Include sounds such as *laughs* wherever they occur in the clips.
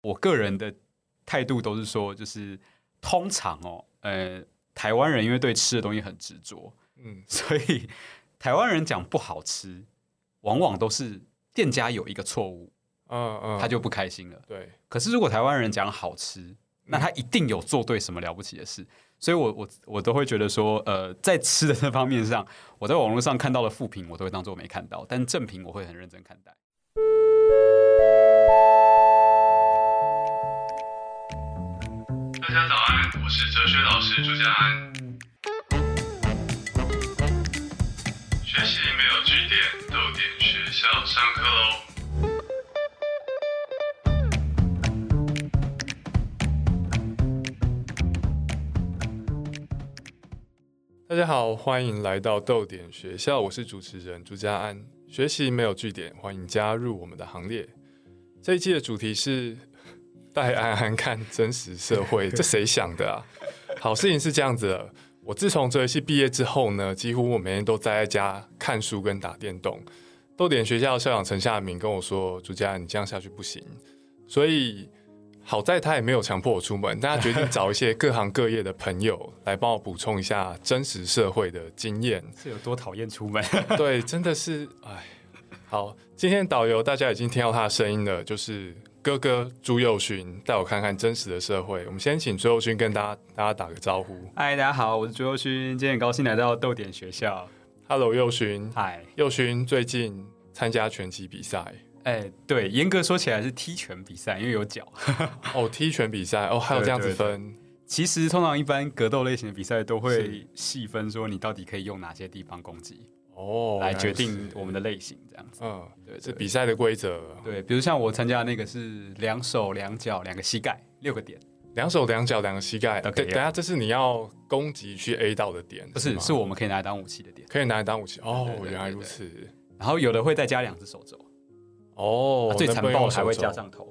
我个人的态度都是说，就是通常哦，呃，台湾人因为对吃的东西很执着，嗯，所以台湾人讲不好吃，往往都是店家有一个错误，嗯嗯，他就不开心了。对，可是如果台湾人讲好吃，那他一定有做对什么了不起的事。所以，我我我都会觉得说，呃，在吃的这方面上，我在网络上看到的负评，我都会当做没看到；但正评，我会很认真看待。大家早安，我是哲学老师朱家安。学习没有据点，都点学校上课喽。大家好，欢迎来到豆点学校，我是主持人朱家安。学习没有据点，欢迎加入我们的行列。这一季的主题是带安安看真实社会，*laughs* 这谁想的啊？好事情是这样子的，我自从哲学系毕业之后呢，几乎我每天都待在家看书跟打电动。豆点学校校长陈夏明跟我说：“朱家安，你这样下去不行。”所以。好在他也没有强迫我出门，但他决定找一些各行各业的朋友来帮我补充一下真实社会的经验。*laughs* 是有多讨厌出门？*laughs* 对，真的是，哎，好，今天导游大家已经听到他的声音了，就是哥哥朱佑勋，带我看看真实的社会。我们先请朱佑勋跟大家大家打个招呼。嗨，大家好，我是朱佑勋，今天很高兴来到豆点学校。Hello，佑勋。嗨，佑勋最近参加拳击比赛。哎，对，严格说起来是踢拳比赛，因为有脚。*laughs* 哦，踢拳比赛，哦，还有这样子分。*laughs* 其实通常一般格斗类型的比赛都会细分，说你到底可以用哪些地方攻击，哦，来决定我们的类型这样子。嗯，对，这比赛的规则。对，比如像我参加那个是两手两脚两个膝盖六个点，两手两脚两个膝盖。等等下，这是你要攻击去 A 到的点，不是？是我们可以拿来当武器的点，可以拿来当武器。哦，原来如此。然后有的会再加两只手肘。哦，最残暴还会加上头，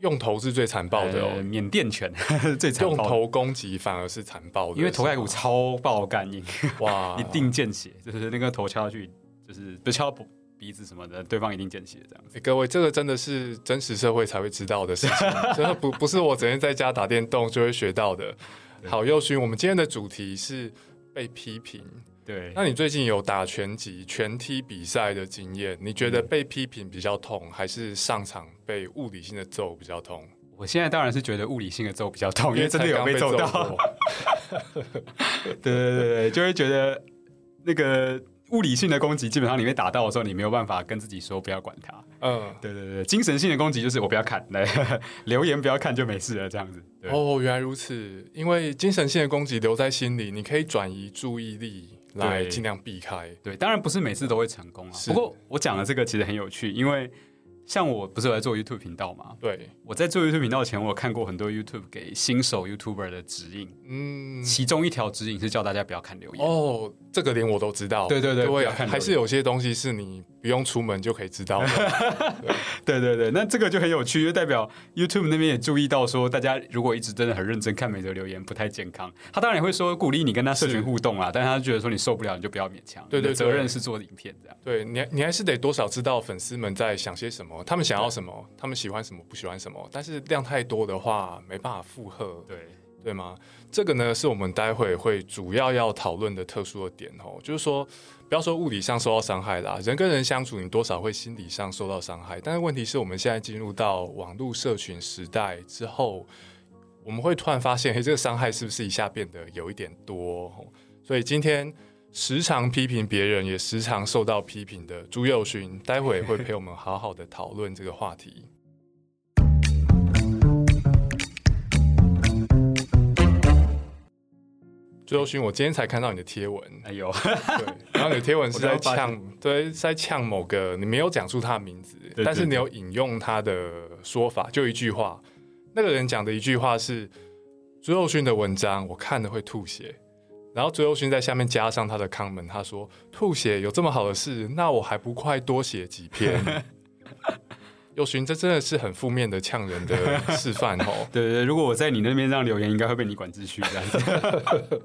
用头是最残暴的哦。缅甸拳 *laughs* 最残暴，用头攻击反而是残暴的，因为头盖骨超爆干硬，哇，*laughs* 一定见血，就是那个头敲下去，就是不敲鼻子什么的，对方一定见血这样。各位，这个真的是真实社会才会知道的事情，真的不不是我整天在家打电动就会学到的。好，右勋，我们今天的主题是被批评。对，那你最近有打拳击、拳踢比赛的经验？你觉得被批评比较痛，还是上场被物理性的揍比较痛？我现在当然是觉得物理性的揍比较痛，因为真的有被揍到。对对对对，就会觉得那个。物理性的攻击，基本上你被打到的时候，你没有办法跟自己说不要管它。嗯，对对对，精神性的攻击就是我不要看，来 *laughs* 留言不要看就没事了，这样子。哦，原来如此，因为精神性的攻击留在心里，你可以转移注意力来尽量避开。对，当然不是每次都会成功啊。不过我讲的这个其实很有趣，因为。像我不是有在做 YouTube 频道嘛？对，我在做 YouTube 频道前，我有看过很多 YouTube 给新手 YouTuber 的指引。嗯，其中一条指引是叫大家不要看留言。哦，这个连我都知道。对对对，对还是有些东西是你不用出门就可以知道的。*laughs* 对对对，那这个就很有趣，就代表 YouTube 那边也注意到说，大家如果一直真的很认真看每则留言，不太健康。他当然也会说鼓励你跟他社群互动啊，但他觉得说你受不了，你就不要勉强。对对，责任是做影片这样。对你，你还是得多少知道粉丝们在想些什么。他们想要什么？他们喜欢什么？不喜欢什么？但是量太多的话，没办法负荷，对对吗？这个呢，是我们待会会主要要讨论的特殊的点哦。就是说，不要说物理上受到伤害啦，人跟人相处，你多少会心理上受到伤害。但是问题是我们现在进入到网络社群时代之后，我们会突然发现，嘿，这个伤害是不是一下变得有一点多？所以今天。时常批评别人，也时常受到批评的朱佑勋，待会会陪我们好好的讨论这个话题。朱佑勋，我今天才看到你的贴文，哎呦，对，然后你的贴文是 *laughs* 在呛，对，在呛某个，你没有讲出他的名字，但是你有引用他的说法，就一句话，那个人讲的一句话是朱佑勋的文章，我看了会吐血。然后朱右勋在下面加上他的康门，他说：“吐血有这么好的事，那我还不快多写几篇？” *laughs* 佑勋，这真的是很负面的呛人的示范哦。*laughs* 对对对，如果我在你那边这样留言，应该会被你管秩序这样子。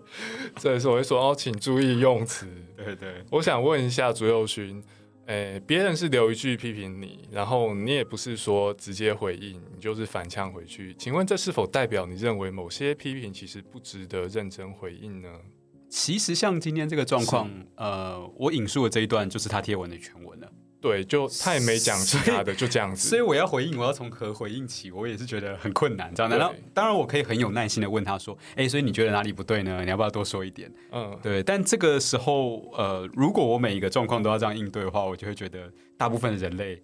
这也是我会说哦，请注意用词。对对，我想问一下朱右勋，诶，别人是留一句批评你，然后你也不是说直接回应，你就是反呛回去。请问这是否代表你认为某些批评其实不值得认真回应呢？其实像今天这个状况，呃，我引述的这一段就是他贴文的全文了。对，就他也没讲其他的，就这样子。所以我要回应，我要从何回应起，我也是觉得很困难。这样，难道当然我可以很有耐心的问他说：“哎，所以你觉得哪里不对呢？你要不要多说一点？”嗯，对。但这个时候，呃，如果我每一个状况都要这样应对的话，我就会觉得大部分的人类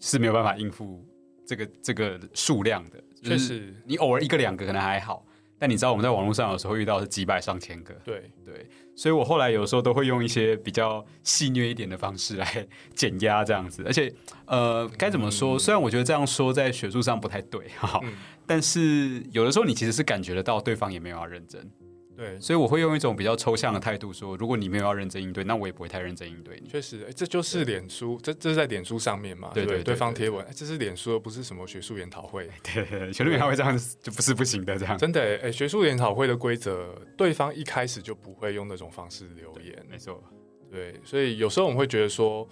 是没有办法应付这个这个数量的。确实，你偶尔一个两个可能还好。但你知道我们在网络上有时候遇到是几百上千个，对对，所以我后来有时候都会用一些比较戏谑一点的方式来减压这样子，而且呃该怎么说？虽然我觉得这样说在学术上不太对哈，但是有的时候你其实是感觉得到对方也没有要认真。对，所以我会用一种比较抽象的态度说，如果你没有要认真应对，那我也不会太认真应对你。确实，这就是脸书，这这是在脸书上面嘛？对对，对方贴文，这是脸书，不是什么学术研讨会。*laughs* 对对，学术研讨会这样就不是不行的，这样真的。哎，学术研讨会的规则，对方一开始就不会用那种方式留言。没错，对，所以有时候我们会觉得说，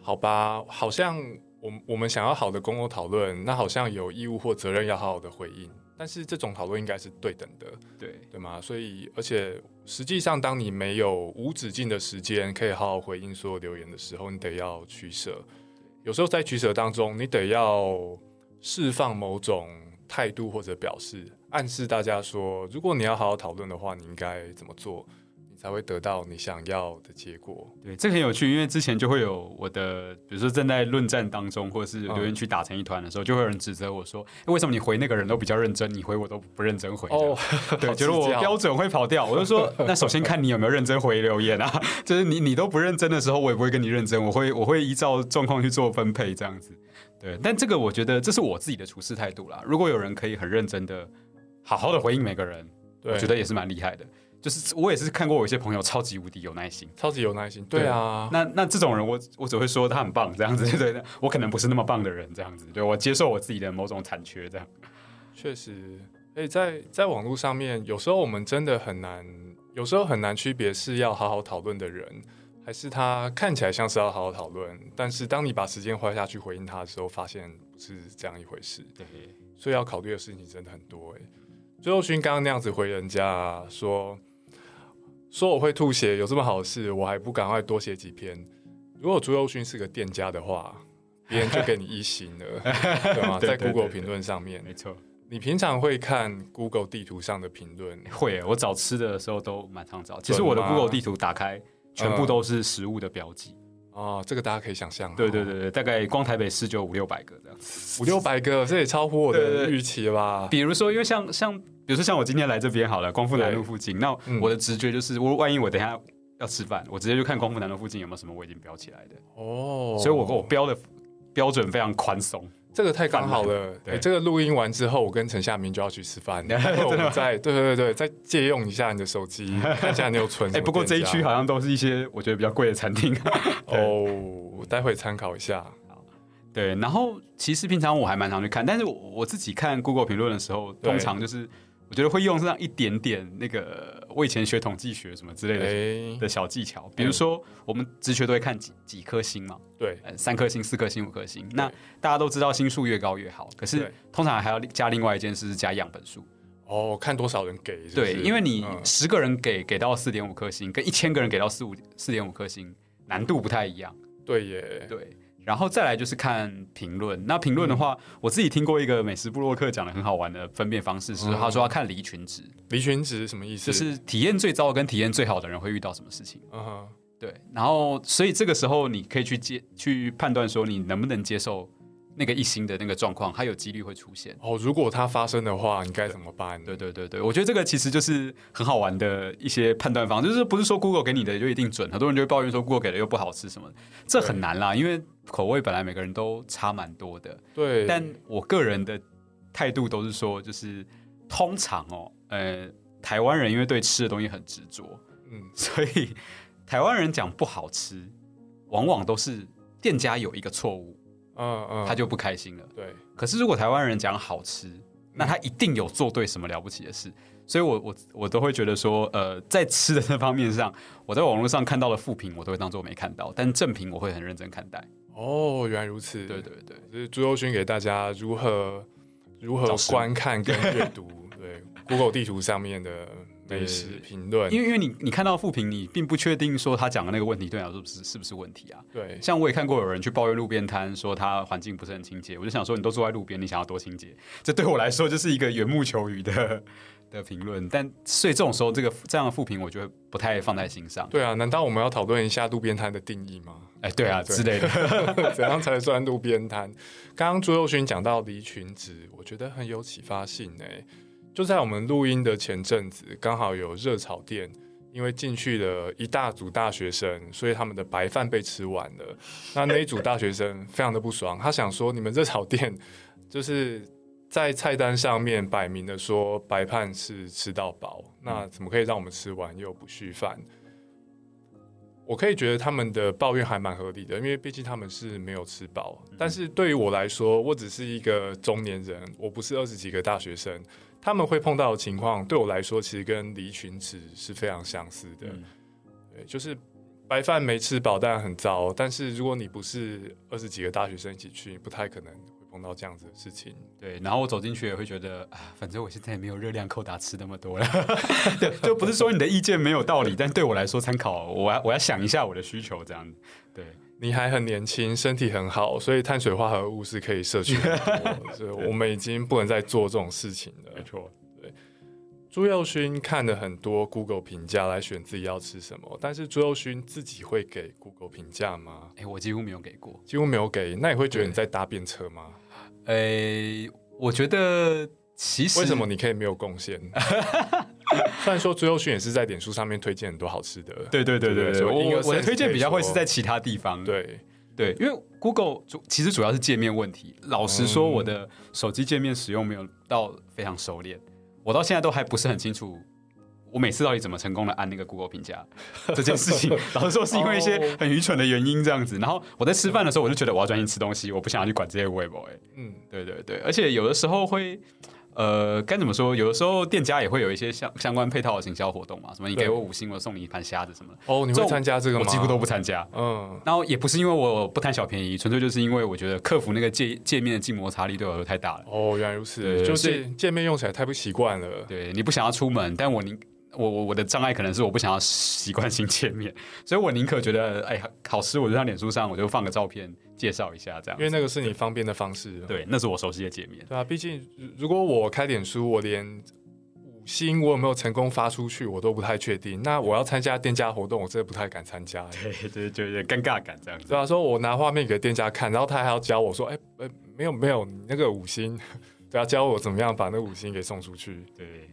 好吧，好像我我们想要好的公共讨论，那好像有义务或责任要好好的回应。但是这种讨论应该是对等的，对对吗？所以，而且实际上，当你没有无止境的时间可以好好回应所有留言的时候，你得要取舍。有时候在取舍当中，你得要释放某种态度或者表示，暗示大家说，如果你要好好讨论的话，你应该怎么做。才会得到你想要的结果。对，这很有趣，因为之前就会有我的，比如说正在论战当中，或者是留言区打成一团的时候，就会有人指责我说：“为什么你回那个人都比较认真，你回我都不认真回？”哦，对，*laughs* 觉得我标准会跑掉。我就说，那首先看你有没有认真回留言啊。就是你你都不认真的时候，我也不会跟你认真，我会我会依照状况去做分配这样子。对，但这个我觉得这是我自己的处事态度啦。如果有人可以很认真的、好好的回应每个人，我觉得也是蛮厉害的。就是我也是看过，有些朋友超级无敌有耐心，超级有耐心。对啊，那那这种人，我我只会说他很棒，这样子。*laughs* 对的，我可能不是那么棒的人，这样子。对我接受我自己的某种残缺，这样。确实，哎，在在网络上面，有时候我们真的很难，有时候很难区别是要好好讨论的人，还是他看起来像是要好好讨论，但是当你把时间花下去回应他的时候，发现不是这样一回事。对，所以要考虑的事情真的很多。哎，最后勋刚刚那样子回人家说。说我会吐血，有这么好事，我还不赶快多写几篇。如果朱佑勋是个店家的话，*laughs* 别人就给你一星了，对吗？*laughs* 在 Google 评论上面，没错。你平常会看 Google 地图上的评论？会，我找吃的时候都蛮常找。其实我的 Google 地图打开，全部都是食物的标记。哦，这个大家可以想象。对对对对，大概光台北市就五六百个这样，五六百个，这也超乎我的预期吧？比如说，因为像像。比如说像我今天来这边好了，光复南路附近，那我的直觉就是，我万一我等下要吃饭，我直接就看光复南路附近有没有什么我已经标起来的哦，所以我我标的标准非常宽松，这个太刚好了。对，这个录音完之后，我跟陈夏明就要去吃饭，*laughs* 我们再对对对对，再借用一下你的手机，*laughs* 看一下你有存。哎，不过这一区好像都是一些我觉得比较贵的餐厅 *laughs* 哦，我待会参考一下。对，然后其实平常我还蛮常去看，但是我我自己看 Google 评论的时候，通常就是。我觉得会用这样一点点那个，我以前学统计学什么之类的的小技巧，比如说我们直觉都会看几几颗星嘛，对，三颗星、四颗星、五颗星。那大家都知道星数越高越好，可是通常还要加另外一件事，是加样本数。哦，看多少人给？对，因为你十个人给给到四点五颗星，跟一千个人给到四五四点五颗星，难度不太一样。对耶，对。然后再来就是看评论。那评论的话，我自己听过一个美食布洛克讲的很好玩的分辨方式，是他说要看离群值。离群值什么意思？就是体验最糟跟体验最好的人会遇到什么事情。嗯哼，对。然后，所以这个时候你可以去接去判断说你能不能接受。那个一星的那个状况，它有几率会出现哦。如果它发生的话，你该怎么办？对对对对，我觉得这个其实就是很好玩的一些判断方式，就是不是说 Google 给你的就一定准。很多人就会抱怨说 Google 给的又不好吃什么，这很难啦，因为口味本来每个人都差蛮多的。对，但我个人的态度都是说，就是通常哦，呃，台湾人因为对吃的东西很执着，嗯，所以台湾人讲不好吃，往往都是店家有一个错误。嗯嗯，他就不开心了。对，可是如果台湾人讲好吃，那他一定有做对什么了不起的事。所以我我我都会觉得说，呃，在吃的这方面上，我在网络上看到的负评，我都会当做没看到，但正评我会很认真看待。哦，原来如此。对对对，就是朱佑勋给大家如何如何观看跟阅读对 Google 地图上面的美食评论，因为因为你你看到负评，你并不确定说他讲的那个问题对你来说是不是是不是问题啊？对像我也看过有人去抱怨路边摊，说他环境不是很清洁，我就想说，你都坐在路边，你想要多清洁？这对我来说就是一个缘木求鱼的的评论。但所以这种时候，这个这样的负评，我觉得不太放在心上。对啊，难道我们要讨论一下路边摊的定义吗？哎，对啊对之类的。*laughs* 怎样才算路边摊？刚刚朱佑勋讲到离群值，我觉得很有启发性诶、就在我们录音的前阵子，刚好有热炒店，因为进去了一大组大学生，所以他们的白饭被吃完了。那那一组大学生非常的不爽，他想说：你们热炒店就是在菜单上面摆明的说白饭是吃到饱，那怎么可以让我们吃完又不续饭？我可以觉得他们的抱怨还蛮合理的，因为毕竟他们是没有吃饱。但是对于我来说，我只是一个中年人，我不是二十几个大学生，他们会碰到的情况，对我来说其实跟离群值是非常相似的。嗯对，就是白饭没吃饱，当然很糟。但是如果你不是二十几个大学生一起去，不太可能会碰到这样子的事情。对，然后我走进去也会觉得啊，反正我现在也没有热量扣打吃那么多了。*laughs* 对，就不是说你的意见没有道理，但对我来说参考，我要我要想一下我的需求，这样子。对，你还很年轻，身体很好，所以碳水化合物是可以摄取的。所以我们已经不能再做这种事情了。没错。对朱佑勋看了很多 Google 评价来选自己要吃什么，但是朱佑勋自己会给 Google 评价吗？哎，我几乎没有给过。几乎没有给，那你会觉得你在搭便车吗？诶，我觉得其实为什么你可以没有贡献？*laughs* 虽然说最后训也是在点数上面推荐很多好吃的，对对对对对，我我的推荐比较会是在其他地方。对对，因为 Google 主其实主要是界面问题。老实说，嗯我的手机界面使用没有到非常熟练，我到现在都还不是很清楚。我每次到底怎么成功的按那个 Google 评价 *laughs* 这件事情，老实说是因为一些哦很愚蠢的原因这样子。然后我在吃饭的时候，我就觉得我要专心吃东西，我不想要去管这些微博。哎，嗯，对对对，而且有的时候会，呃，该怎么说？有的时候店家也会有一些相相关配套的行销活动嘛，什么你给我五星，我送你一盘虾子什么的。哦，你会参加这个吗？我几乎都不参加。嗯，然后也不是因为我不贪小便宜，纯粹就是因为我觉得客服那个界界面的静摩擦力对我来说太大了。哦，原来如此，就是界面用起来太不习惯了。对你不想要出门，但我宁我我我的障碍可能是我不想要习惯性界面，所以我宁可觉得哎好吃，我就在脸书上我就放个照片介绍一下这样因。为那个是你方便的方式。对，那是我熟悉的界面。对啊，毕竟如如果我开脸书，我连五星我有没有成功发出去，我都不太确定。那我要参加店家活动，我真的不太敢参加。对对，就有点尴尬感这样子。对啊，说我拿画面给店家看，然后他还要教我说，哎、呃，没有没有，你那个五星，*laughs* 对啊，教我怎么样把那五星给送出去。对，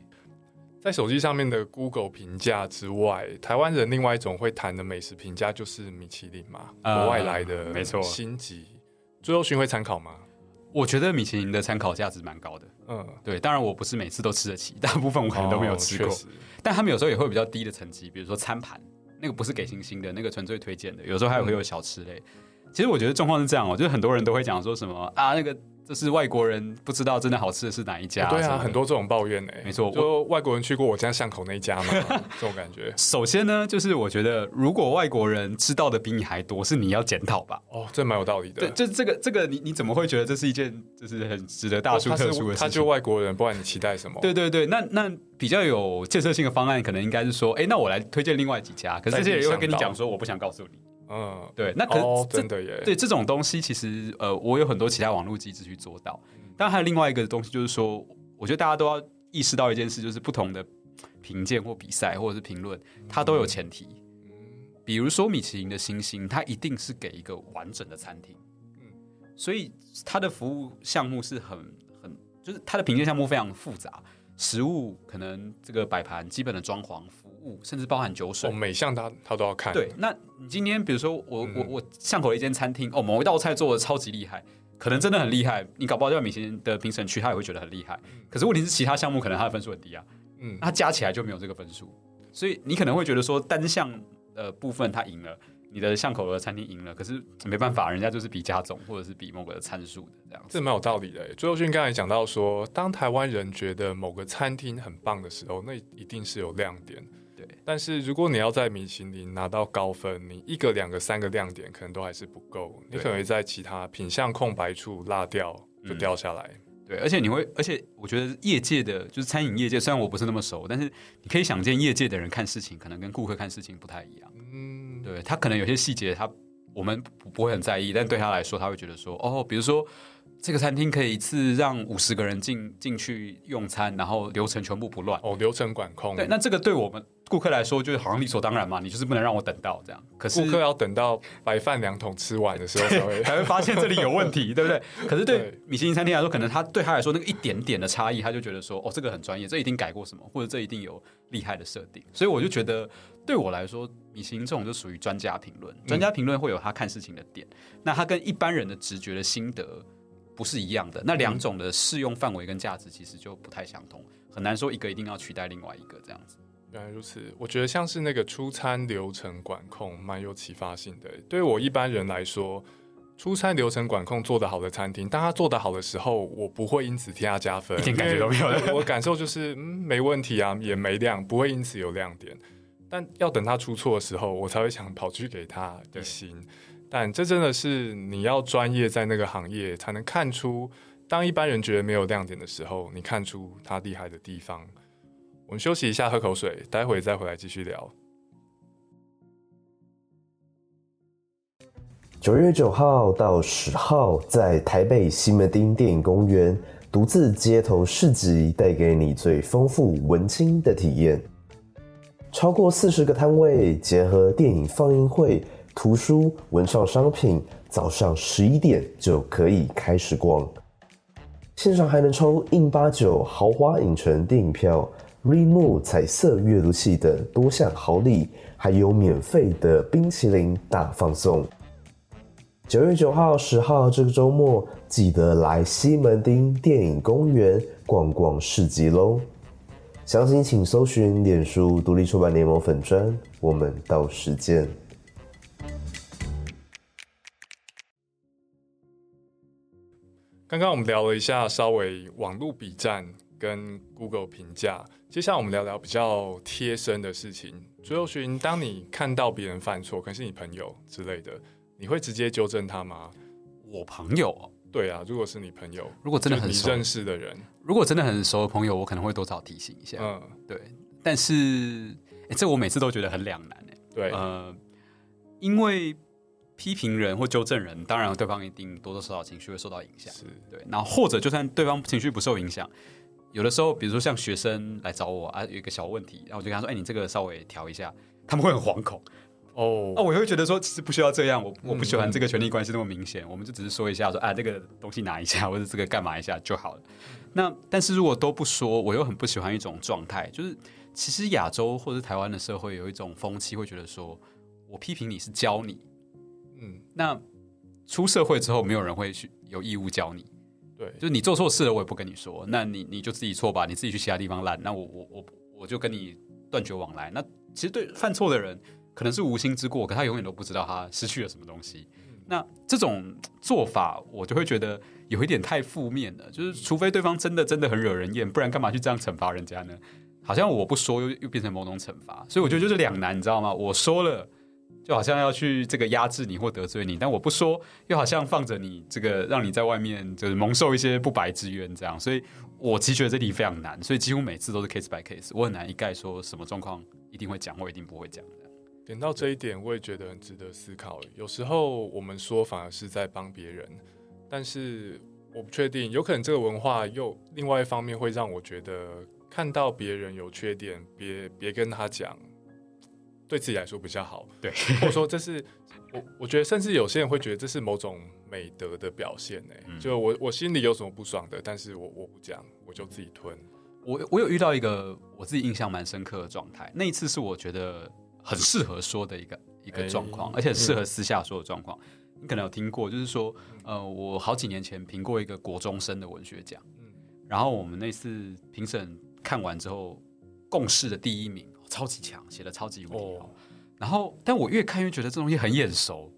在手机上面的 Google 评价之外，台湾人另外一种会谈的美食评价就是米其林嘛，啊国外来的，没错星级。最后巡回参考吗？我觉得米其林的参考价值蛮高的。嗯，对，当然我不是每次都吃得起，大部分我可能都没有吃过。但他们有时候也会有比较低的层级，比如说餐盘，那个不是给星星的，那个纯粹推荐的。有时候还会有小吃类。其实我觉得状况是这样哦，就是很多人都会讲说什么啊，那个这是外国人不知道真的好吃的是哪一家、对啊，很。多这种抱怨呢、没错就外国人去过我家巷口那一家嘛，*laughs* 这种感觉。首先呢，就是我觉得如果外国人知道的比你还多，是你要检讨吧。哦，这蛮有道理的。对，就这个这个你你怎么会觉得这是一件就是很值得大书特书的事情？他就外国人，不管你期待什么？对对对，那那比较有建设性的方案，可能应该是说，哎，那我来推荐另外几家，可是这些人又会跟你讲说，我不想告诉你。嗯，对，那可是哦，这真的耶。对这种东西，其实呃，我有很多其他网络机制去做到。但还有另外一个东西，就是说，我觉得大家都要意识到一件事，就是不同的评鉴或比赛或者是评论，它都有前提。嗯比如说米其林的星星，它一定是给一个完整的餐厅，嗯所以它的服务项目是很很，就是它的评鉴项目非常复杂，食物可能这个摆盘、基本的装潢、甚至包含酒水哦，。每项他他都要看。对，那你今天比如说我、嗯我我巷口的一间餐厅，哦，某一道菜做的超级厉害，可能真的很厉害，你搞不好在米其林的评审区，他也会觉得很厉害。可是问题是，其他项目可能他的分数很低啊，嗯那，他加起来就没有这个分数，所以你可能会觉得说单项呃部分他赢了，你的巷口的餐厅赢了，可是没办法，人家就是比加总或者是比某个参数的这样子。这蛮有道理的欸。最后勋刚才讲到说，当台湾人觉得某个餐厅很棒的时候，那一定是有亮点。对，但是如果你要在米其林拿到高分，你一个、两个、三个亮点可能都还是不够，你可能会在其他品相空白处落掉，就嗯掉下来。对，而且你会，而且我觉得业界的就是餐饮业界，虽然我不是那么熟，但是你可以想见，业界的人看事情可能跟顾客看事情不太一样。嗯，对他可能有些细节他我们不不会很在意，但对他来说，他会觉得说，哦，比如说这个餐厅可以一次让五十个人进进去用餐，然后流程全部不乱。哦，流程管控，对，那这个对我们顾客来说，就是好像理所当然嘛，你就是不能让我等到这样。可是顾客要等到白饭两桶吃完的时候才会。才 *laughs* 会发现这里有问题，*laughs* 对不对？可是对对米其林餐厅来说，可能他对他来说那个一点点的差异，他就觉得说，哦，这个很专业，这一定改过什么，或者这一定有厉害的设定。所以我就觉得，对我来说，米其林这种就属于专家评论，专家评论会有他看事情的点，那他跟一般人的直觉的心得不是一样的。那两种的适用范围跟价值其实就不太相同，很难说一个一定要取代另外一个这样子。原来如此，我觉得像是那个出餐流程管控蛮有启发性的。对于我一般人来说，出餐流程管控做得好的餐厅，当他做得好的时候，我不会因此替他加分，一点感觉都没有我感受就是，嗯，没问题啊，也没亮，不会因此有亮点。但要等他出错的时候，我才会想跑去给他一星。但这真的是你要专业在那个行业，才能看出，当一般人觉得没有亮点的时候，你看出他厉害的地方。我们休息一下，喝口水，待会再回来继续聊。九月九号到十号，在台北西门町电影公园独自街头市集，带给你最丰富文青的体验。超过四十个摊位，结合电影放映会、图书、文创商品，早上十一点就可以开始逛。线上还能抽印八九豪华影城电影票、Reimu 彩色阅读器等多项好礼，还有免费的冰淇淋大放送。九月九号、十号这个周末，记得来西门町电影公园逛逛市集喽！详情请搜寻脸书独立出版联盟粉专，我们到时见。刚刚我们聊了一下稍微网络比战跟 Google 评价，接下来我们聊聊比较贴身的事情。朱佑勋，当你看到别人犯错，可能是你朋友之类的，你会直接纠正他吗？我朋友哦对啊，如果是你朋友，如果真的很熟，你认识的人，如果真的很熟的朋友，我可能会多少提醒一下。嗯，对，但是、诶这我每次都觉得很两难哎。对，呃，因为批评人或纠正人，当然对方一定多多少少情绪会受到影响。是，对，然后或者就算对方情绪不受影响，有的时候，比如说像学生来找我啊，有一个小问题，然后我就跟他说：“哎，你这个稍微调一下。”他们会很惶恐。哦那、，我也会觉得说，其实不需要这样，我我不喜欢嗯这个权力关系那么明显，我们就只是说一下说啊，这个东西拿一下，或者这个干嘛一下就好了。那但是如果都不说，我又很不喜欢一种状态，就是其实亚洲或者台湾的社会有一种风气，会觉得说我批评你是教你，嗯，那出社会之后，没有人会去有义务教你，对，就是你做错事了，我也不跟你说，那你你就自己错吧，你自己去其他地方烂，那我我我我就跟你断绝往来。那其实对犯错的人可能是无心之过，可他永远都不知道他失去了什么东西。那这种做法，我就会觉得有一点太负面了。就是除非对方真的真的很惹人厌，不然干嘛去这样惩罚人家呢？好像我不说又又变成某种惩罚，所以我觉得就是两难，你知道吗？我说了。就好像要去这个压制你或得罪你，但我不说，又好像放着你这个让你在外面就是蒙受一些不白之冤这样，所以我其实觉得这题非常难，所以几乎每次都是 case by case，我很难一概说什么状况一定会讲或一定不会讲的。点到这一点，我也觉得很值得思考。有时候我们说反而是在帮别人，但是我不确定，有可能这个文化又另外一方面会让我觉得看到别人有缺点，别别跟他讲，对自己来说比较好。对，或者说这是我我觉得，甚至有些人会觉得这是某种美德的表现呢、嗯就我我心里有什么不爽的，但是我我不讲，我就自己吞。我我有遇到一个我自己印象蛮深刻的状态，那一次是我觉得很适合说的一个一个状况，哎而且适合私下说的状况。你可能有听过，就是说，呃，我好几年前评过一个国中生的文学奖，嗯然后我们那次评审看完之后，共事的第一名超级强，写的超级无敌好。哦然后，但我越看越觉得这东西很眼熟，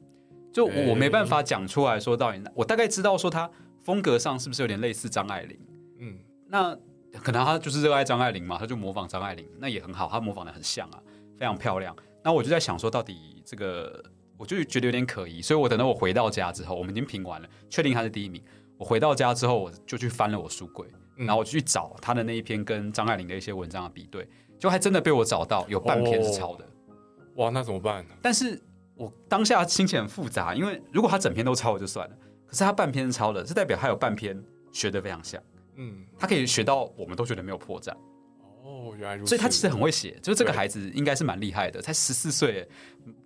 就我没办法讲出来说到底，我大概知道说他风格上是不是有点类似张爱玲。嗯，那可能他就是热爱张爱玲嘛，他就模仿张爱玲，那也很好，他模仿的很像啊，非常漂亮。那我就在想说，到底这个，我就觉得有点可疑，所以我等到我回到家之后，我们已经评完了，确定他是第一名。我回到家之后，我就去翻了我书柜，然后我去找他的那一篇跟张爱玲的一些文章的比对，就还真的被我找到有半篇是抄的。哇，那怎么办？但是我当下心情很复杂，因为如果他整篇都抄我就算了，可是他半篇抄的，是代表他有半篇学的非常像。嗯，他可以学到我们都觉得没有破绽。哦，原来如此。所以他其实很会写，就是这个孩子应该是蛮厉害的，才十四岁。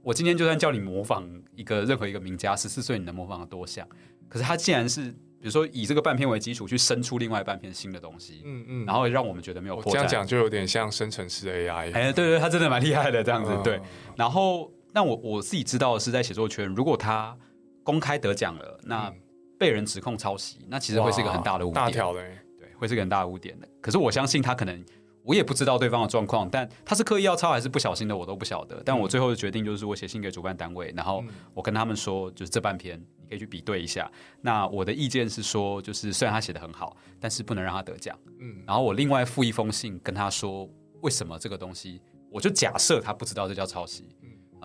我今天就算叫你模仿一个任何一个名家，十四岁你能模仿的多像？可是他竟然是，比如说以这个半篇为基础去生出另外半篇新的东西，嗯嗯，然后让我们觉得没有破绽。这样讲就有点像生成式 AI。哎，对对，他真的蛮厉害的这样子。对，然后那我我自己知道的是在写作圈，如果他公开得奖了，那被人指控抄袭，那其实会是一个很大的污点。大条嘞。会是个很大的污点的，可是我相信他可能，我也不知道对方的状况，但他是刻意要抄还是不小心的，我都不晓得。但我最后的决定就是我写信给主办单位，然后我跟他们说，就是这半篇你可以去比对一下。那我的意见是说，就是虽然他写的很好，但是不能让他得奖。嗯，然后我另外附一封信跟他说，为什么这个东西，我就假设他不知道这叫抄袭。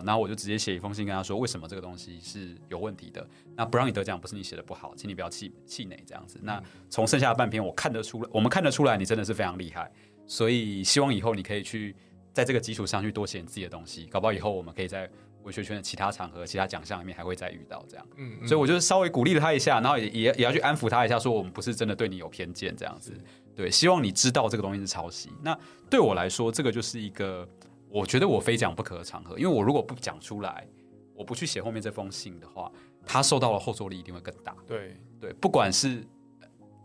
然后我就直接写一封信跟他说，为什么这个东西是有问题的？那不让你得奖，不是你写的不好，请你不要气气馁这样子。那从剩下的半篇，我看得出来，我们看得出来，你真的是非常厉害。所以希望以后你可以去在这个基础上去多写你自己的东西，搞不好以后我们可以在文学圈的其他场合、其他奖项里面还会再遇到这样。嗯，所以我就稍微鼓励了他一下，然后也也也要去安抚他一下，说我们不是真的对你有偏见这样子。对，希望你知道这个东西是抄袭。那对我来说，这个就是一个。我觉得我非讲不可的场合，因为我如果不讲出来，我不去写后面这封信的话，他受到的后坐力一定会更大。对对，不管是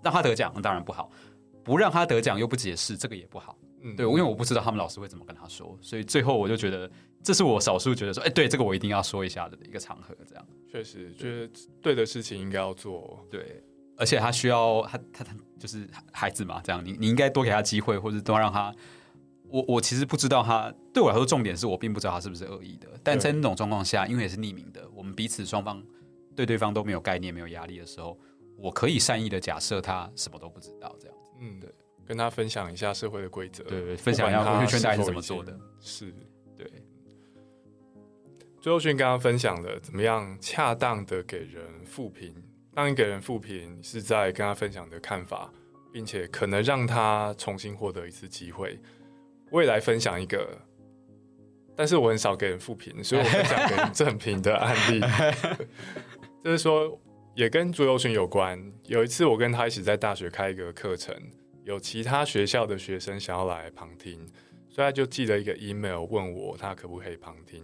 让他得奖，那当然不好；不让他得奖又不解释，这个也不好。嗯，对，因为我不知道他们老师会怎么跟他说，所以最后我就觉得这是我少数觉得说，哎，对这个我一定要说一下的一个场合。这样确实觉得对的事情应该要做。对，而且他需要他他他就是孩子嘛，这样你你应该多给他机会，或者多让他。我我其实不知道他对我来说，重点是我并不知道他是不是恶意的。但在那种状况下，因为也是匿名的，我们彼此双方对对方都没有概念、没有压力的时候，我可以善意的假设他什么都不知道，这样子。嗯，对，跟他分享一下社会的规则，对，分享一下文学圈大概是怎么做的。是，对。最后迅刚刚分享了，怎么样恰当的给人复评？当你给人复评，是在跟他分享的看法，并且可能让他重新获得一次机会。我也来分享一个，但是我很少给人复评，所以我分享给正评的案例。*laughs* 就是说，也跟朱友群有关。有一次，我跟他一起在大学开一个课程，有其他学校的学生想要来旁听，所以他就寄了一个 email 问我，他可不可以旁听。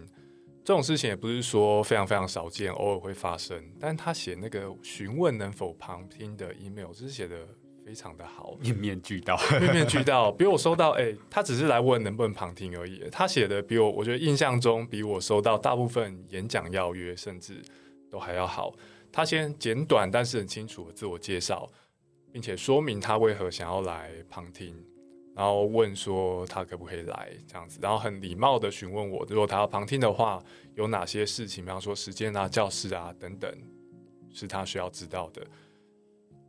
这种事情也不是说非常非常少见，偶尔会发生。但他写那个询问能否旁听的 email，就是写的。非常的好，面面俱到，面面俱到。比我收到，哎，他只是来问能不能旁听而已。他写的比我，我觉得印象中比我收到大部分演讲邀约甚至都还要好。他先简短但是很清楚的自我介绍，并且说明他为何想要来旁听，然后问说他可不可以来这样子，然后很礼貌的询问我，如果他要旁听的话，有哪些事情，比方说时间啊、教室啊等等，是他需要知道的。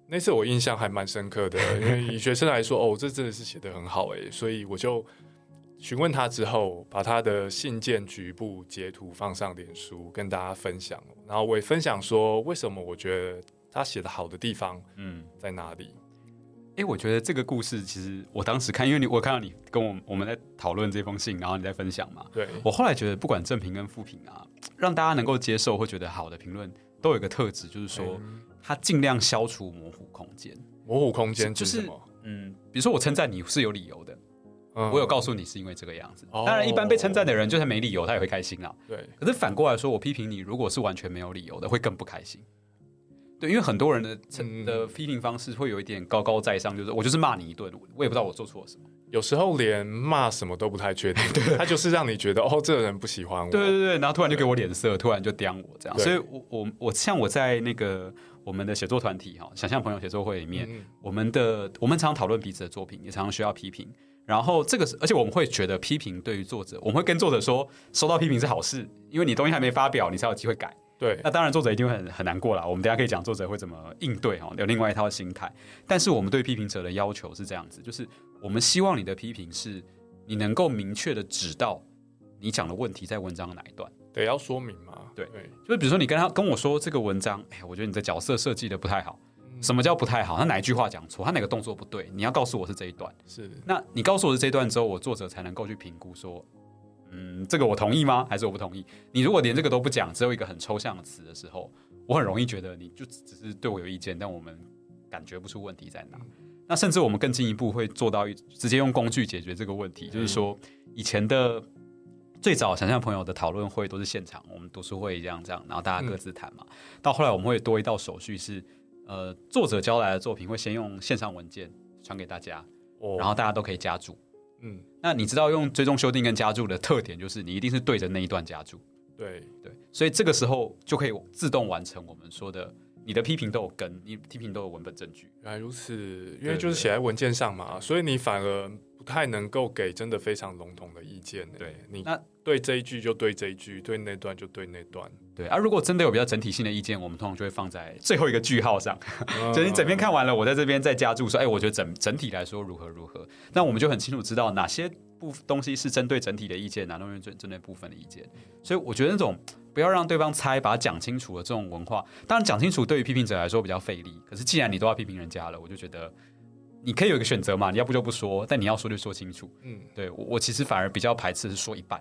那次我印象还蛮深刻的，因为以学生来说，哦，这真的是写的很好诶，所以我就询问他之后，把他的信件局部截图放上脸书跟大家分享，然后我也分享说为什么我觉得他写的好的地方，嗯，在哪里？哎，我觉得这个故事其实我当时看，因为你我看到你跟我我们在讨论这封信，然后你在分享嘛，对我后来觉得不管正评跟负评啊，让大家能够接受或觉得好的评论，都有一个特质，就是说。他尽量消除模糊空间。模糊空间就是嗯，比如说我称赞你是有理由的，我有告诉你是因为这个样子。当然，一般被称赞的人就算没理由，他也会开心啊。对。可是反过来说，我批评你，如果是完全没有理由的，会更不开心。对，因为很多人的的批评方式会有一点高高在上，就是我就是骂你一顿，我也不知道我做错了什么。有时候连骂什么都不太确定，*laughs* 他就是让你觉得哦，这个人不喜欢我。对对对，然后突然就给我脸色，突然就刁我这样。所以，我我我像我在那个我们的写作团体哈，想象朋友写作会里面，我们的我们常讨论彼此的作品，也常常需要批评。然后这个是，而且我们会觉得批评对于作者，我们会跟作者说，收到批评是好事，因为你东西还没发表，你才有机会改。对，那当然作者一定会很很难过啦。我们等下可以讲作者会怎么应对哈，有另外一套心态。但是我们对批评者的要求是这样子，就是我们希望你的批评是你能够明确的指到你讲的问题在文章的哪一段。对要说明嘛。对对，就是比如说你跟他跟我说这个文章，哎，我觉得你的角色设计的不太好。什么叫不太好？他哪一句话讲错？他哪个动作不对？你要告诉我是这一段。是那你告诉我是这一段之后，我作者才能够去评估说，嗯，这个我同意吗？还是我不同意？你如果连这个都不讲，只有一个很抽象的词的时候，我很容易觉得你就只是对我有意见，但我们感觉不出问题在哪。那甚至我们更进一步会做到一直接用工具解决这个问题，就是说以前的最早想象朋友的讨论会都是现场，我们读书会这样这样，然后大家各自谈嘛。到后来我们会多一道手续是。呃，作者交来的作品会先用线上文件传给大家，然后大家都可以加注。嗯，那你知道用追踪修订跟加注的特点，就是你一定是对着那一段加注。对对，所以这个时候就可以自动完成我们说的，你的批评都有根，你批评都有文本证据。原来如此，因为就是写在文件上嘛，所以你反而不太能够给真的非常笼统的意见。对你那对这一句就对这一句，对那段就对那段。对啊，如果真的有比较整体性的意见，我们通常就会放在最后一个句号上，就你整篇看完了，我在这边再加注说，哎，我觉得整整体来说如何如何，那我们就很清楚知道哪些部东西是针对整体的意见，哪东西针针对部分的意见。所以我觉得那种不要让对方猜，把它讲清楚的这种文化，当然讲清楚对于批评者来说比较费力，可是既然你都要批评人家了，我就觉得你可以有一个选择嘛，你要不就不说，但你要说就说清楚。嗯，对我我其实反而比较排斥是说一半。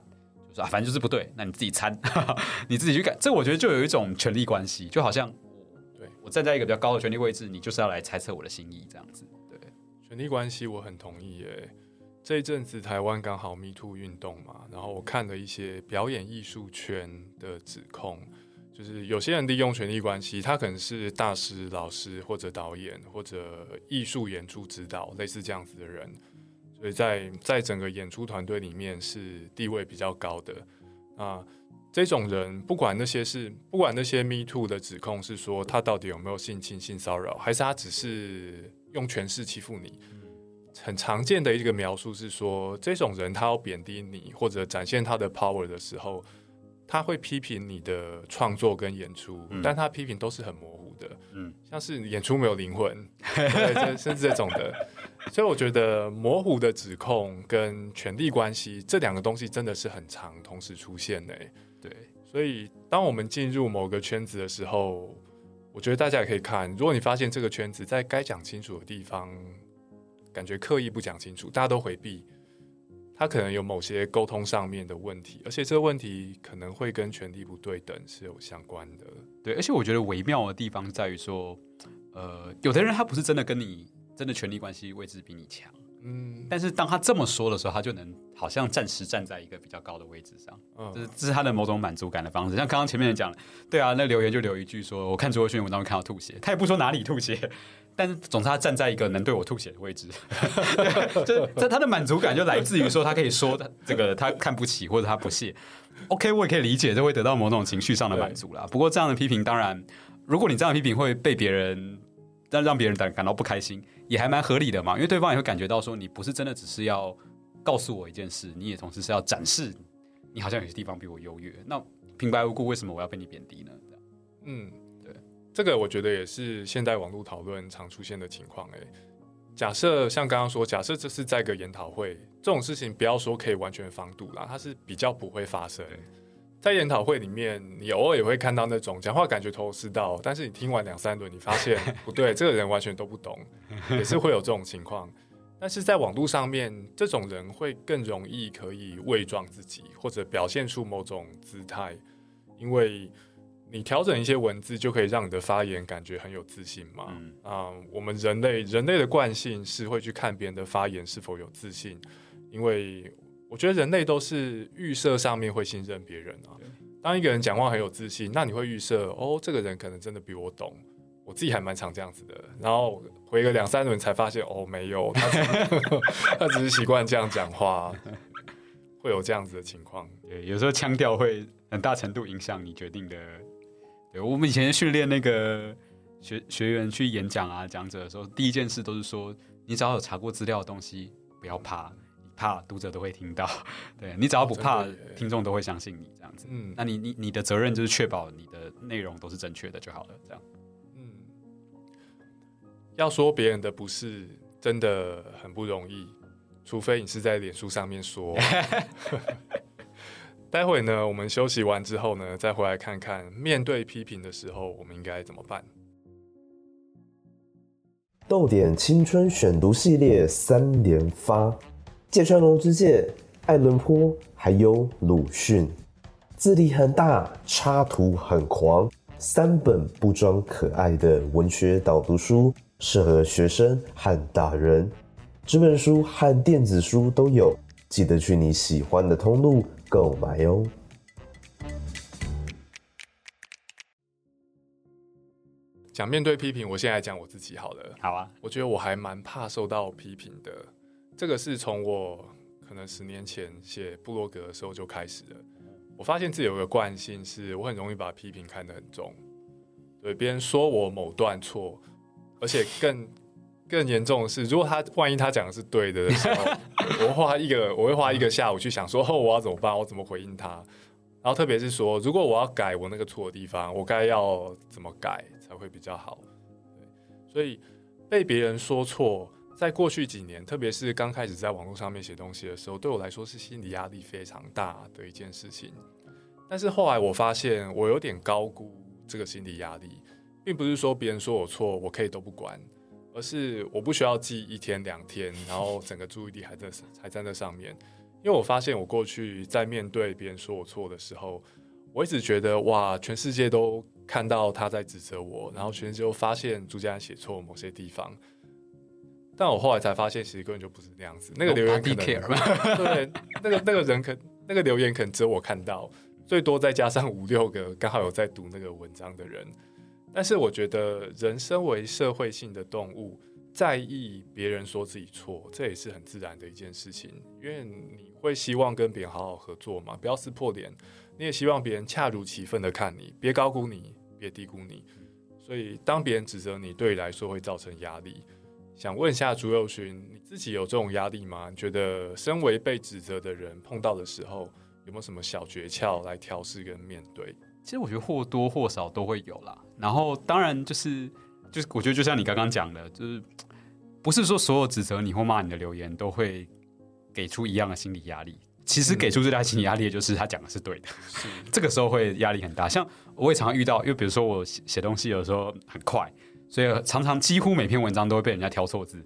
啊，反正就是不对，那你自己参，*laughs* 你自己去改。这我觉得就有一种权力关系，就好像我对我站在一个比较高的权力位置，你就是要来猜测我的心意，这样子。对，权力关系我很同意耶。这一阵子台湾刚好 Me Too 运动嘛，然后我看了一些表演艺术圈的指控，就是有些人利用权力关系，他可能是大师、老师或者导演或者艺术演出指导，类似这样子的人。所以在在整个演出团队里面是地位比较高的。啊，这种人不管那些是不管那些 Me Too 的指控是说他到底有没有性侵性骚扰，还是他只是用权势欺负你，很常见的一个描述是说，这种人他要贬低你或者展现他的 power 的时候，他会批评你的创作跟演出，但他批评都是很模糊的，嗯，像是演出没有灵魂，对，甚至这种的。*laughs* 所以我觉得模糊的指控跟权力关系这两个东西真的是很常同时出现的。对，所以当我们进入某个圈子的时候，我觉得大家也可以看，如果你发现这个圈子在该讲清楚的地方，感觉刻意不讲清楚，大家都回避，他可能有某些沟通上面的问题，而且这个问题可能会跟权力不对等是有相关的。对，而且我觉得微妙的地方在于说，呃，有的人他不是真的跟你。真的权力关系位置比你强，嗯，但是当他这么说的时候，他就能好像暂时站在一个比较高的位置上，嗯，这是这是他的某种满足感的方式。像刚刚前面讲，对啊，那留言就留一句说，我看卓伟勋文章会看到吐血，他也不说哪里吐血，但是总之他站在一个能对我吐血的位置，*laughs* 就这他的满足感就来自于说他可以说这个他看不起或者他不屑，OK，我也可以理解，这会得到某种情绪上的满足啦。不过这样的批评，当然如果你这样的批评会被别人。但让别人感感到不开心，也还蛮合理的嘛。因为对方也会感觉到说，你不是真的只是要告诉我一件事，你也同时是要展示你好像有些地方比我优越。那平白无故为什么我要被你贬低呢？嗯，对，这个我觉得也是现代网络讨论常出现的情况。哎，假设像刚刚说，假设这是在一个研讨会，这种事情不要说可以完全防堵啦，它是比较不会发生。在研讨会里面，你偶尔也会看到那种讲话感觉头头是道，但是你听完两三轮，你发现不对，这个人完全都不懂，*laughs* 也是会有这种情况。但是在网络上面，这种人会更容易可以伪装自己，或者表现出某种姿态，因为你调整一些文字，就可以让你的发言感觉很有自信嘛。啊，我们人类人类的惯性是会去看别人的发言是否有自信，因为。我觉得人类都是预设上面会信任别人啊。当一个人讲话很有自信，那你会预设哦，这个人可能真的比我懂。我自己还蛮常这样子的。然后回个两三轮才发现哦，没有，他 *laughs* 他只是习惯这样讲话，会有这样子的情况。对，有时候腔调会很大程度影响你决定的。对我们以前训练那个学学员去演讲啊，讲者的时候，第一件事都是说，你只要有查过资料的东西，不要怕。你怕，读者都会听到。*laughs* 对你只要不怕听众都会相信你这样子。嗯那你你你的责任就是确保你的内容都是正确的就好了。这样，嗯，要说别人的不是，真的很不容易，除非你是在脸书上面说。*laughs* 待会呢，我们休息完之后呢，再回来看看面对批评的时候，我们应该怎么办。豆点青春选读系列三连发，芥川龙之介、爱伦坡还有鲁迅，字体很大，插图很狂，三本不装可爱的文学导读书，适合学生和大人。纸本书和电子书都有，记得去你喜欢的通路购买哦。讲面对批评，我现在讲我自己好了。好啊，我觉得我还蛮怕受到批评的，这个是从我可能十年前写布洛格的时候就开始了。我发现自己有个惯性，是我很容易把批评看得很重。对别人说我某段错，而且更更严重的是，如果他万一他讲的是对的时候，我花一个我会花一个下午去想说，哦，我要怎么办？我怎么回应他？然后特别是说，如果我要改我那个错的地方，我该要怎么改才会比较好？对，所以被别人说错，在过去几年，特别是刚开始在网络上面写东西的时候，对我来说是心理压力非常大的一件事情。但是后来我发现，我有点高估这个心理压力，并不是说别人说我错，我可以都不管，而是我不需要记一天两天，然后整个注意力还在还在那上面。因为我发现，我过去在面对别人说我错的时候，我一直觉得哇，全世界都看到他在指责我，然后全世界都发现朱家安写错某些地方。但我后来才发现，其实根本就不是那样子。那个留言可能对，那个那个人可那个留言可能只有我看到，最多再加上五六个刚好有在读那个文章的人。但是我觉得，人身为社会性的动物，在意别人说自己错，这也是很自然的一件事情。因为你会希望跟别人好好合作嘛，不要撕破脸。你也希望别人恰如其分的看你，别高估你，别低估你。所以，当别人指责你，对你来说会造成压力。想问一下朱佑勋，你自己有这种压力吗？你觉得身为被指责的人碰到的时候，有没有什么小诀窍来调试跟面对？其实我觉得或多或少都会有啦。然后当然就是就是，我觉得就像你刚刚讲的，就是不是说所有指责你或骂你的留言都会给出一样的心理压力。其实给出最大心理压力的就是他讲的是对的，是 *laughs* 这个时候会压力很大。像我也常常遇到，因为比如说我写写东西有时候很快，所以常常几乎每篇文章都会被人家挑错字。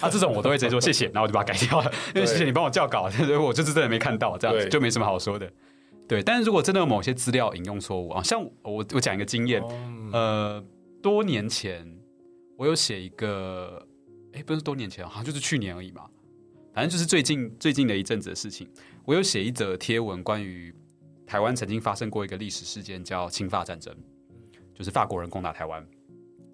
啊，这种我都会直接说谢谢，然后我就把它改掉了，因为谢谢你帮我校稿，所以我就是真的没看到，这样子就没什么好说的。对，但是如果真的有某些资料引用错误啊，像我我讲一个经验，哦呃，多年前我有写一个，哎，不是多年前，好像就是去年而已嘛，反正就是最近最近的一阵子的事情，我有写一则贴文，关于台湾曾经发生过一个历史事件，叫侵法战争，就是法国人攻打台湾，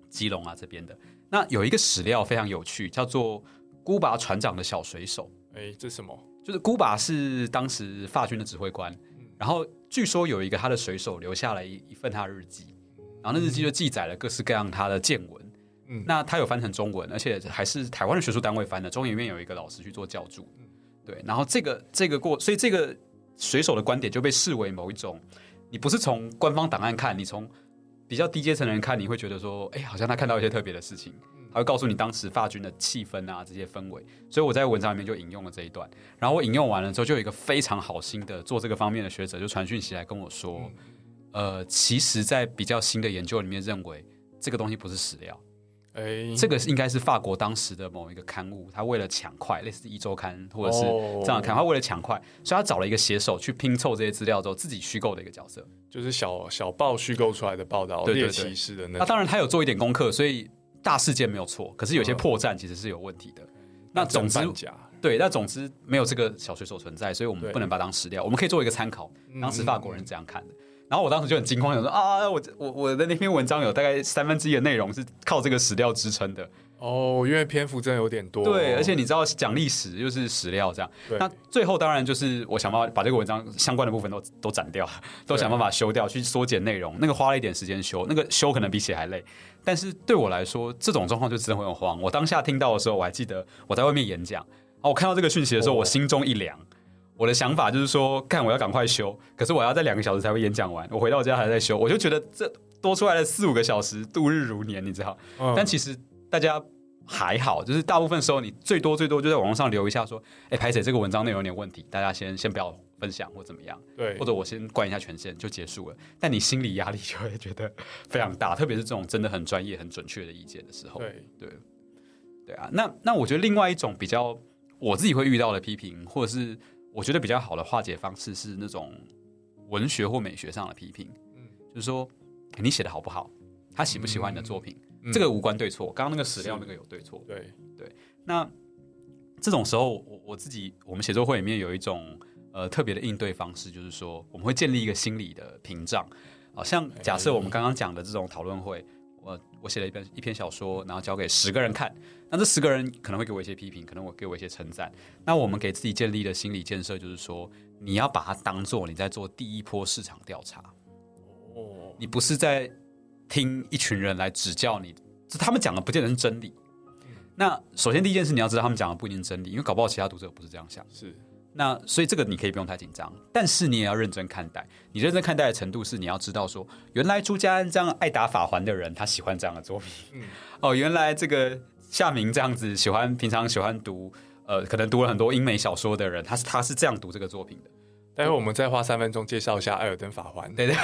基隆啊这边的。那有一个史料非常有趣，叫做孤拔船长的小水手。哎，这什么？就是孤拔是当时法军的指挥官，然后据说有一个他的水手留下了一一份他的日记，然后那日记就记载了各式各样他的见闻。嗯那他有翻成中文，而且还是台湾的学术单位翻的，中研院有一个老师去做教助。对，然后这个这个过，所以这个水手的观点就被视为某一种，你不是从官方档案看，你从比较低阶层的人看，你会觉得说，哎，好像他看到一些特别的事情，他会告诉你当时发军的气氛啊这些氛围。所以我在文章里面就引用了这一段，然后我引用完了之后，就有一个非常好心的做这个方面的学者就传讯息来跟我说，呃，其实，在比较新的研究里面认为这个东西不是史料。哎，这个应该是法国当时的某一个刊物，他为了抢快，类似一周刊或者是哦这样的刊，他为了抢快，所以他找了一个写手去拼凑这些资料之后，自己虚构的一个角色。就是小小报虚构出来的报道，对对对猎奇式的那。当然他有做一点功课，所以大事件没有错，可是有些破绽其实是有问题的。那总之假，对，那总之没有这个小水手存在，所以我们不能把它当史料，我们可以做一个参考。嗯当时法国人这样看的。然后我当时就很惊慌，想说啊，我我我的那篇文章有大概三分之一的内容是靠这个史料支撑的。哦，因为篇幅真的有点多。对，而且你知道讲历史又是史料这样，那最后当然就是我想办法把这个文章相关的部分都都斩掉，都想办法修掉，去缩减内容。那个花了一点时间修，那个修可能比写还累。但是对我来说，这种状况就真的会很慌。我当下听到的时候，我还记得我在外面演讲，哦，我看到这个讯息的时候，我心中一凉。我的想法就是说，看我要赶快修，可是我要在两个小时才会演讲完，我回到家还在修，我就觉得这多出来的四五个小时度日如年，你知道？但其实大家还好，就是大部分时候你最多最多就在网络上留一下说，哎，拍姐这个文章内容有点问题，大家先先不要分享或怎么样，对，或者我先关一下权限就结束了。但你心理压力就会觉得非常大，特别是这种真的很专业、很准确的意见的时候，对对对啊。那那我觉得另外一种比较我自己会遇到的批评，或者是。我觉得比较好的化解方式是那种文学或美学上的批评，嗯，就是说你写的好不好，他喜不喜欢你的作品，这个无关对错。刚刚那个史料那个有对错，对对。那这种时候，我我自己我们写作会里面有一种呃特别的应对方式，就是说我们会建立一个心理的屏障，好像假设我们刚刚讲的这种讨论会。我我写了一篇一篇小说，然后交给十个人看，那这十个人可能会给我一些批评，可能我给我一些称赞。那我们给自己建立的心理建设就是说，你要把它当做你在做第一波市场调查。哦，你不是在听一群人来指教你，这他们讲的不见得是真理。那首先第一件事你要知道，他们讲的不一定是真理，因为搞不好其他读者不是这样想。是。那所以这个你可以不用太紧张，但是你也要认真看待。你认真看待的程度是，你要知道说，原来朱家安这样爱打法环的人，他喜欢这样的作品。嗯，哦，原来这个夏明这样子喜欢，平常喜欢读，呃，可能读了很多英美小说的人，他是他是这样读这个作品的。待会我们再花三分钟介绍一下《艾尔登法环》。对对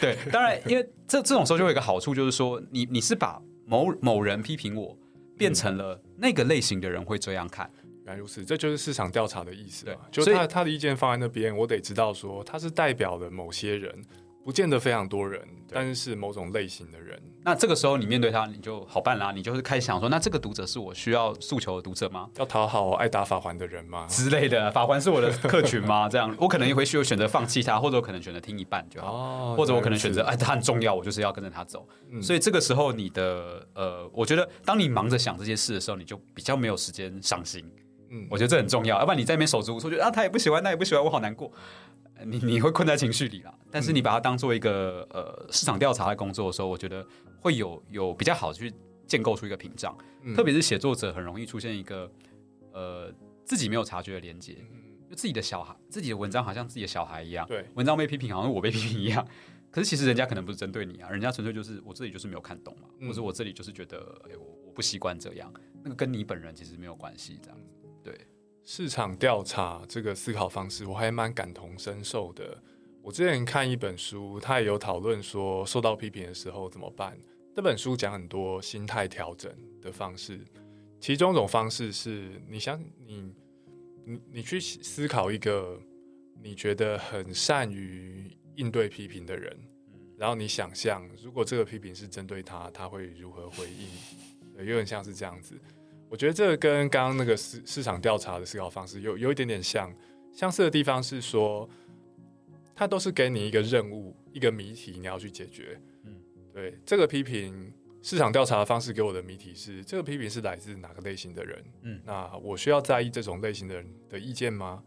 *laughs* 对，当然，因为这这种时候就有一个好处，就是说，你你是把某某人批评我，变成了那个类型的人会这样看。原来如此，这就是市场调查的意思。嘛，就是他他的意见放在那边，我得知道说他是代表了某些人，不见得非常多人，但是是某种类型的人。那这个时候你面对他，你就好办啦。你就是开始想说，那这个读者是我需要诉求的读者吗？要讨好爱打法环的人吗？之类的，法环是我的客群吗？这样，我可能也会需要选择放弃他，或者我可能选择听一半就好，或者我可能选择哎，他很重要，我就是要跟着他走。所以这个时候，你的呃，我觉得当你忙着想这些事的时候，你就比较没有时间伤心。嗯，我觉得这很重要，要不然你在那边手足无措，觉得啊他也不喜欢，那也不喜欢，我好难过。你你会困在情绪里了。但是你把它当做一个呃市场调查的工作的时候，我觉得会有有比较好去建构出一个屏障。特别是写作者很容易出现一个呃自己没有察觉的连接，就自己的小孩自己的文章好像自己的小孩一样，对，文章被批评好像我被批评一样。可是其实人家可能不是针对你啊，人家纯粹就是我这里就是没有看懂嘛，或者我这里就是觉得哎我我不习惯这样，那个跟你本人其实没有关系，这样子。对市场调查这个思考方式，我还蛮感同身受的。我之前看一本书，他也有讨论说，受到批评的时候怎么办。这本书讲很多心态调整的方式，其中一种方式是，你想你你你去思考一个你觉得很善于应对批评的人，然后你想象，如果这个批评是针对他，他会如何回应？有点像是这样子。我觉得这个跟刚刚那个市市场调查的思考方式有有一点点像，相似的地方是说，它都是给你一个任务、一个谜题，你要去解决。嗯，对，这个批评市场调查的方式给我的谜题是：这个批评是来自哪个类型的人？嗯，那我需要在意这种类型的人的意见吗？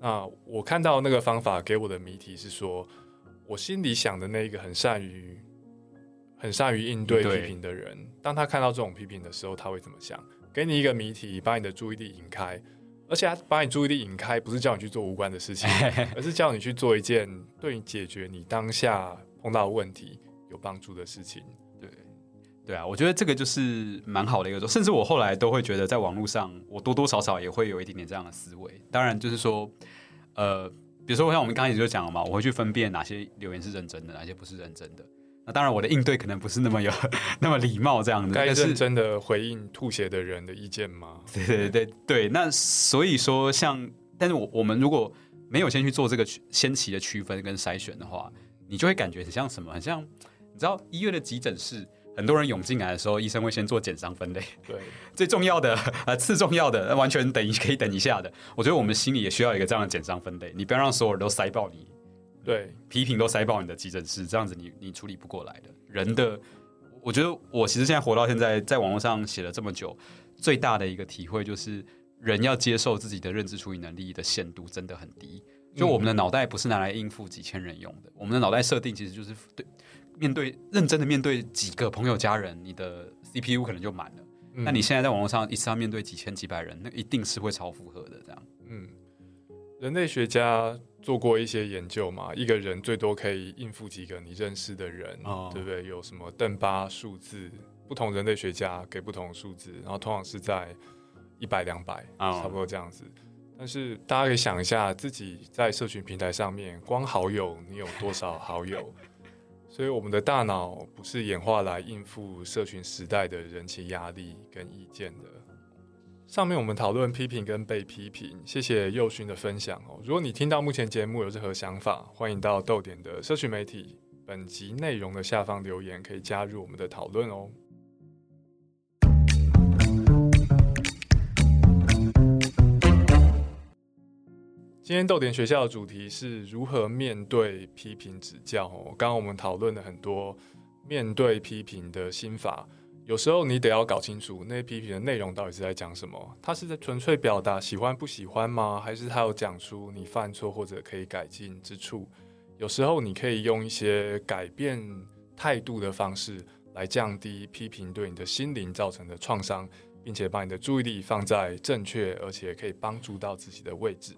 那我看到那个方法给我的谜题是说，我心里想的那个很善于、很善于应对批评的人，当他看到这种批评的时候，他会怎么想？给你一个谜题，把你的注意力引开，而且他把你注意力引开，不是叫你去做无关的事情，*laughs* 而是叫你去做一件对你解决你当下碰到问题有帮助的事情。对，对啊，我觉得这个就是蛮好的一个，甚至我后来都会觉得，在网络上，我多多少少也会有一点点这样的思维。当然，就是说，呃，比如说像我们刚开始就讲了嘛，我会去分辨哪些留言是认真的，哪些不是认真的。那当然，我的应对可能不是那么有那么礼貌这样子。该认真的回应吐血的人的意见吗？*laughs* 对对对对那所以说，像但是我我们如果没有先去做这个先期的区分跟筛选的话，你就会感觉很像什么？很像你知道医院的急诊室，很多人涌进来的时候，医生会先做减伤分类。对，*laughs* 最重要的呃次重要的完全等可以等一下的。我觉得我们心里也需要一个这样的减伤分类，你不要让所有人都塞爆你。对，批评都塞爆你的急诊室，这样子你你处理不过来的。人的，我觉得我其实现在活到现在，在网络上写了这么久，最大的一个体会就是，人要接受自己的认知处理能力的限度真的很低。就我们的脑袋不是拿来应付几千人用的，我们的脑袋设定其实就是对面对认真的面对几个朋友家人，你的 CPU 可能就满了。那你现在在网络上一次要面对几千几百人，那一定是会超负荷的。这样，嗯，人类学家做过一些研究嘛，一个人最多可以应付几个你认识的人，哦对不对？有什么邓巴数字，不同人类学家给不同的数字，然后通常是在一百两百，哦差不多这样子。但是大家可以想一下，自己在社群平台上面，光好友你有多少好友？*laughs* 所以我们的大脑不是演化来应付社群时代的人情压力跟意见的。上面我们讨论批评跟被批评，谢谢佑勋的分享哦。如果你听到目前节目有任何想法，欢迎到豆点的社群媒体本集内容的下方留言，可以加入我们的讨论哦。今天豆点学校的主题是如何面对批评指教哦。刚刚我们讨论了很多面对批评的心法，有时候你得要搞清楚那些批评的内容到底是在讲什么。他是在纯粹表达喜欢不喜欢吗？还是他有讲出你犯错或者可以改进之处？有时候你可以用一些改变态度的方式来降低批评对你的心灵造成的创伤，并且把你的注意力放在正确而且可以帮助到自己的位置。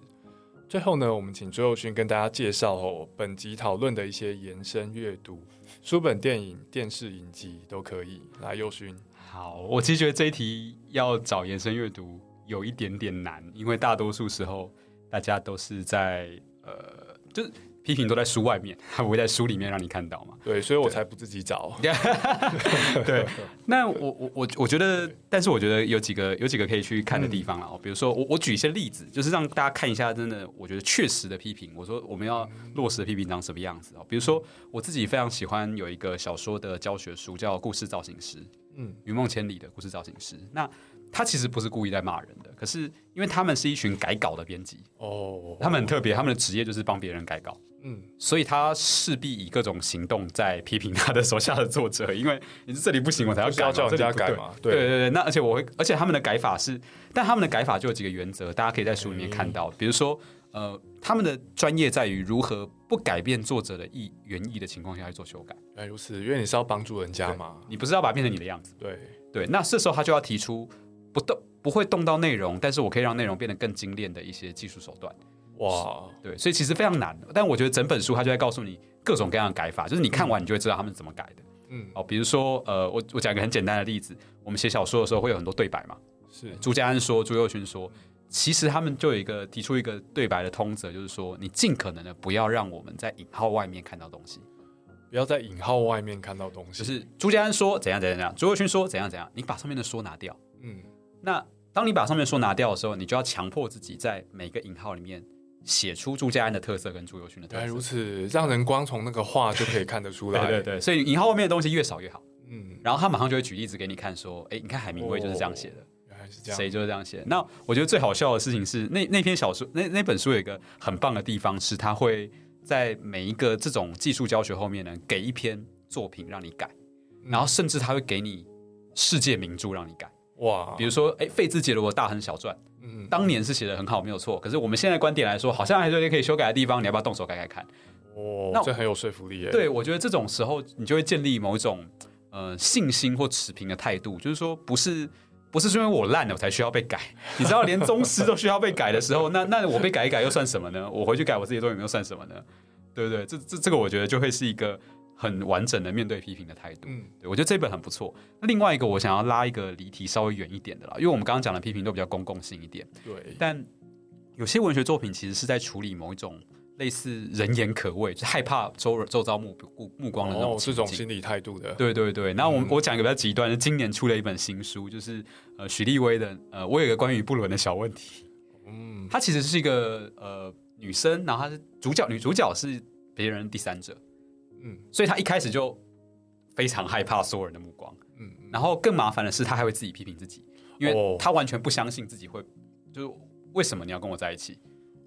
最后呢，我们请周佑勋跟大家介绍哦，本集讨论的一些延伸阅读，书本、电影、电视影集都可以。来，佑勋，好，我其实觉得这一题要找延伸阅读有一点点难，因为大多数时候大家都是在呃，就是批评都在书外面，*laughs* 他不会在书里面让你看到嘛。对，所以我才不自己找。*laughs* 对，*laughs* 那我我我我觉得，但是我觉得有几个有几个可以去看的地方了哦。比如说，我我举一些例子，就是让大家看一下，真的我觉得确实的批评。我说我们要落实的批评长什么样子哦。比如说，我自己非常喜欢有一个小说的教学书，叫《故事造型师》。嗯，云梦千里的故事造型师。那他其实不是故意在骂人的，可是因为他们是一群改稿的编辑，哦，他们很特别，他们的职业就是帮别人改稿。嗯，所以他势必以各种行动在批评他的手下的作者，因为你是这里不行，我才要改叫人家改嘛对对对对，那而且我会，而且他们的改法是，但他们的改法就有几个原则，大家可以在书里面看到，比如说，呃，他们的专业在于如何不改变作者的意原意的情况下去做修改。原来如此，因为你是要帮助人家嘛。你不是要把它变成你的样子，对，对，那这时候他就要提出不动不会动到内容，但是我可以让内容变得更精炼的一些技术手段。哇，对，所以其实非常难，但我觉得整本书它就在告诉你各种各样的改法，就是你看完你就会知道他们怎么改的。嗯，哦，比如说，呃，我我讲一个很简单的例子，我们写小说的时候会有很多对白嘛。是，朱家安说，朱佑勋说，其实他们就有一个提出一个对白的通则，就是说，你尽可能的不要让我们在引号外面看到东西。不要在引号外面看到东西。就是朱家安说怎样怎样怎样，朱佑勋说怎样怎样，你把上面的说拿掉。嗯，那当你把上面说拿掉的时候，你就要强迫自己在每个引号里面写出朱家安的特色跟朱友勋的特原来色。如此，让人光从那个画就可以看得出来。*laughs* 对对对，所以引号外面的东西越少越好。嗯，然后他马上就会举例子给你看，说，哎，你看海明威就是这样写的，原来是这样。谁就是这样写的。那我觉得最好笑的事情是，那那篇小说，那那本书有一个很棒的地方是，它会在每一个这种技术教学后面呢，给一篇作品让你改，嗯然后甚至他会给你世界名著让你改。哇，比如说，哎，费兹杰罗的《大亨小传》，嗯，当年是写的很好，没有错。可是我们现在观点来说，好像还是有些可以修改的地方，你要不要动手改改看？哦那，哦这很有说服力耶。对，我觉得这种时候你就会建立某一种呃信心或持平的态度，就是说不是不是说因为我烂了我才需要被改，*laughs* 你知道连宗师都需要被改的时候，那那我被改一改又算什么呢？我回去改我自己的作品又算什么呢？对不对？这这这个我觉得就会是一个很完整的面对批评的态度。嗯，对我觉得这本很不错。那另外一个我想要拉一个离题稍微远一点的啦，因为我们刚刚讲的批评都比较公共性一点，对，但有些文学作品其实是在处理某一种类似人言可畏，就害怕周周遭目目目光的那种哦，这种心理态度的。对对对，然后我、嗯我讲一个比较极端的，今年出了一本新书，就是呃许立威的呃，我有一个关于不伦的小问题。嗯，她其实是一个呃女生，然后她是主角，女主角是别人第三者，嗯所以他一开始就非常害怕所有人的目光。嗯，然后更麻烦的是，他还会自己批评自己，因为他完全不相信自己会，就是为什么你要跟我在一起？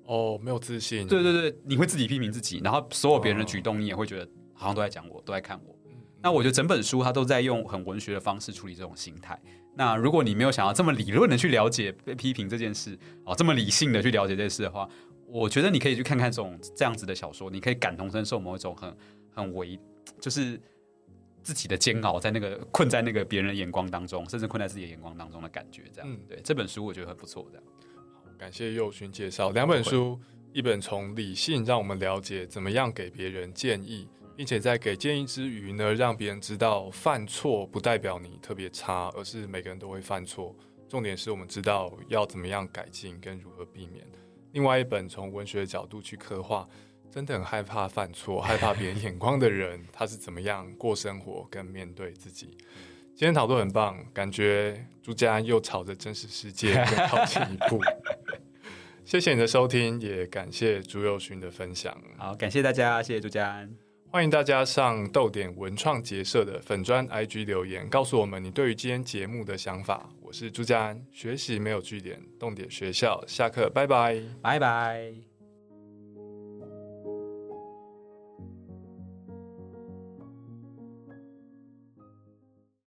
哦，没有自信。对对对，你会自己批评自己，然后所有别人的举动，你也会觉得好像都在讲我，都在看我。嗯那我觉得整本书他都在用很文学的方式处理这种心态。那如果你没有想要这么理论的去了解被批评这件事，哦，这么理性的去了解这件事的话，我觉得你可以去看看这种这样子的小说，你可以感同身受某一种很很为，就是自己的煎熬，在那个困在那个别人的眼光当中，甚至困在自己的眼光当中的感觉，这样。嗯对，这本书我觉得很不错，这样。感谢佑勋介绍两本书，一本从理性让我们了解怎么样给别人建议，并且在给建议之余呢，让别人知道犯错不代表你特别差，而是每个人都会犯错。重点是我们知道要怎么样改进跟如何避免。另外一本从文学角度去刻画，真的很害怕犯错、*laughs* 害怕别人眼光的人，*laughs* 他是怎么样过生活跟面对自己。今天讨论很棒，感觉朱家安又朝着真实世界 *laughs* 更靠近一步。谢谢你的收听，也感谢朱佑勋的分享。好，感谢大家，谢谢朱家安。欢迎大家上豆点文创结社的粉砖 IG 留言，告诉我们你对于今天节目的想法。我是朱家安，学习没有据点，动点学校，下课，拜拜。拜拜。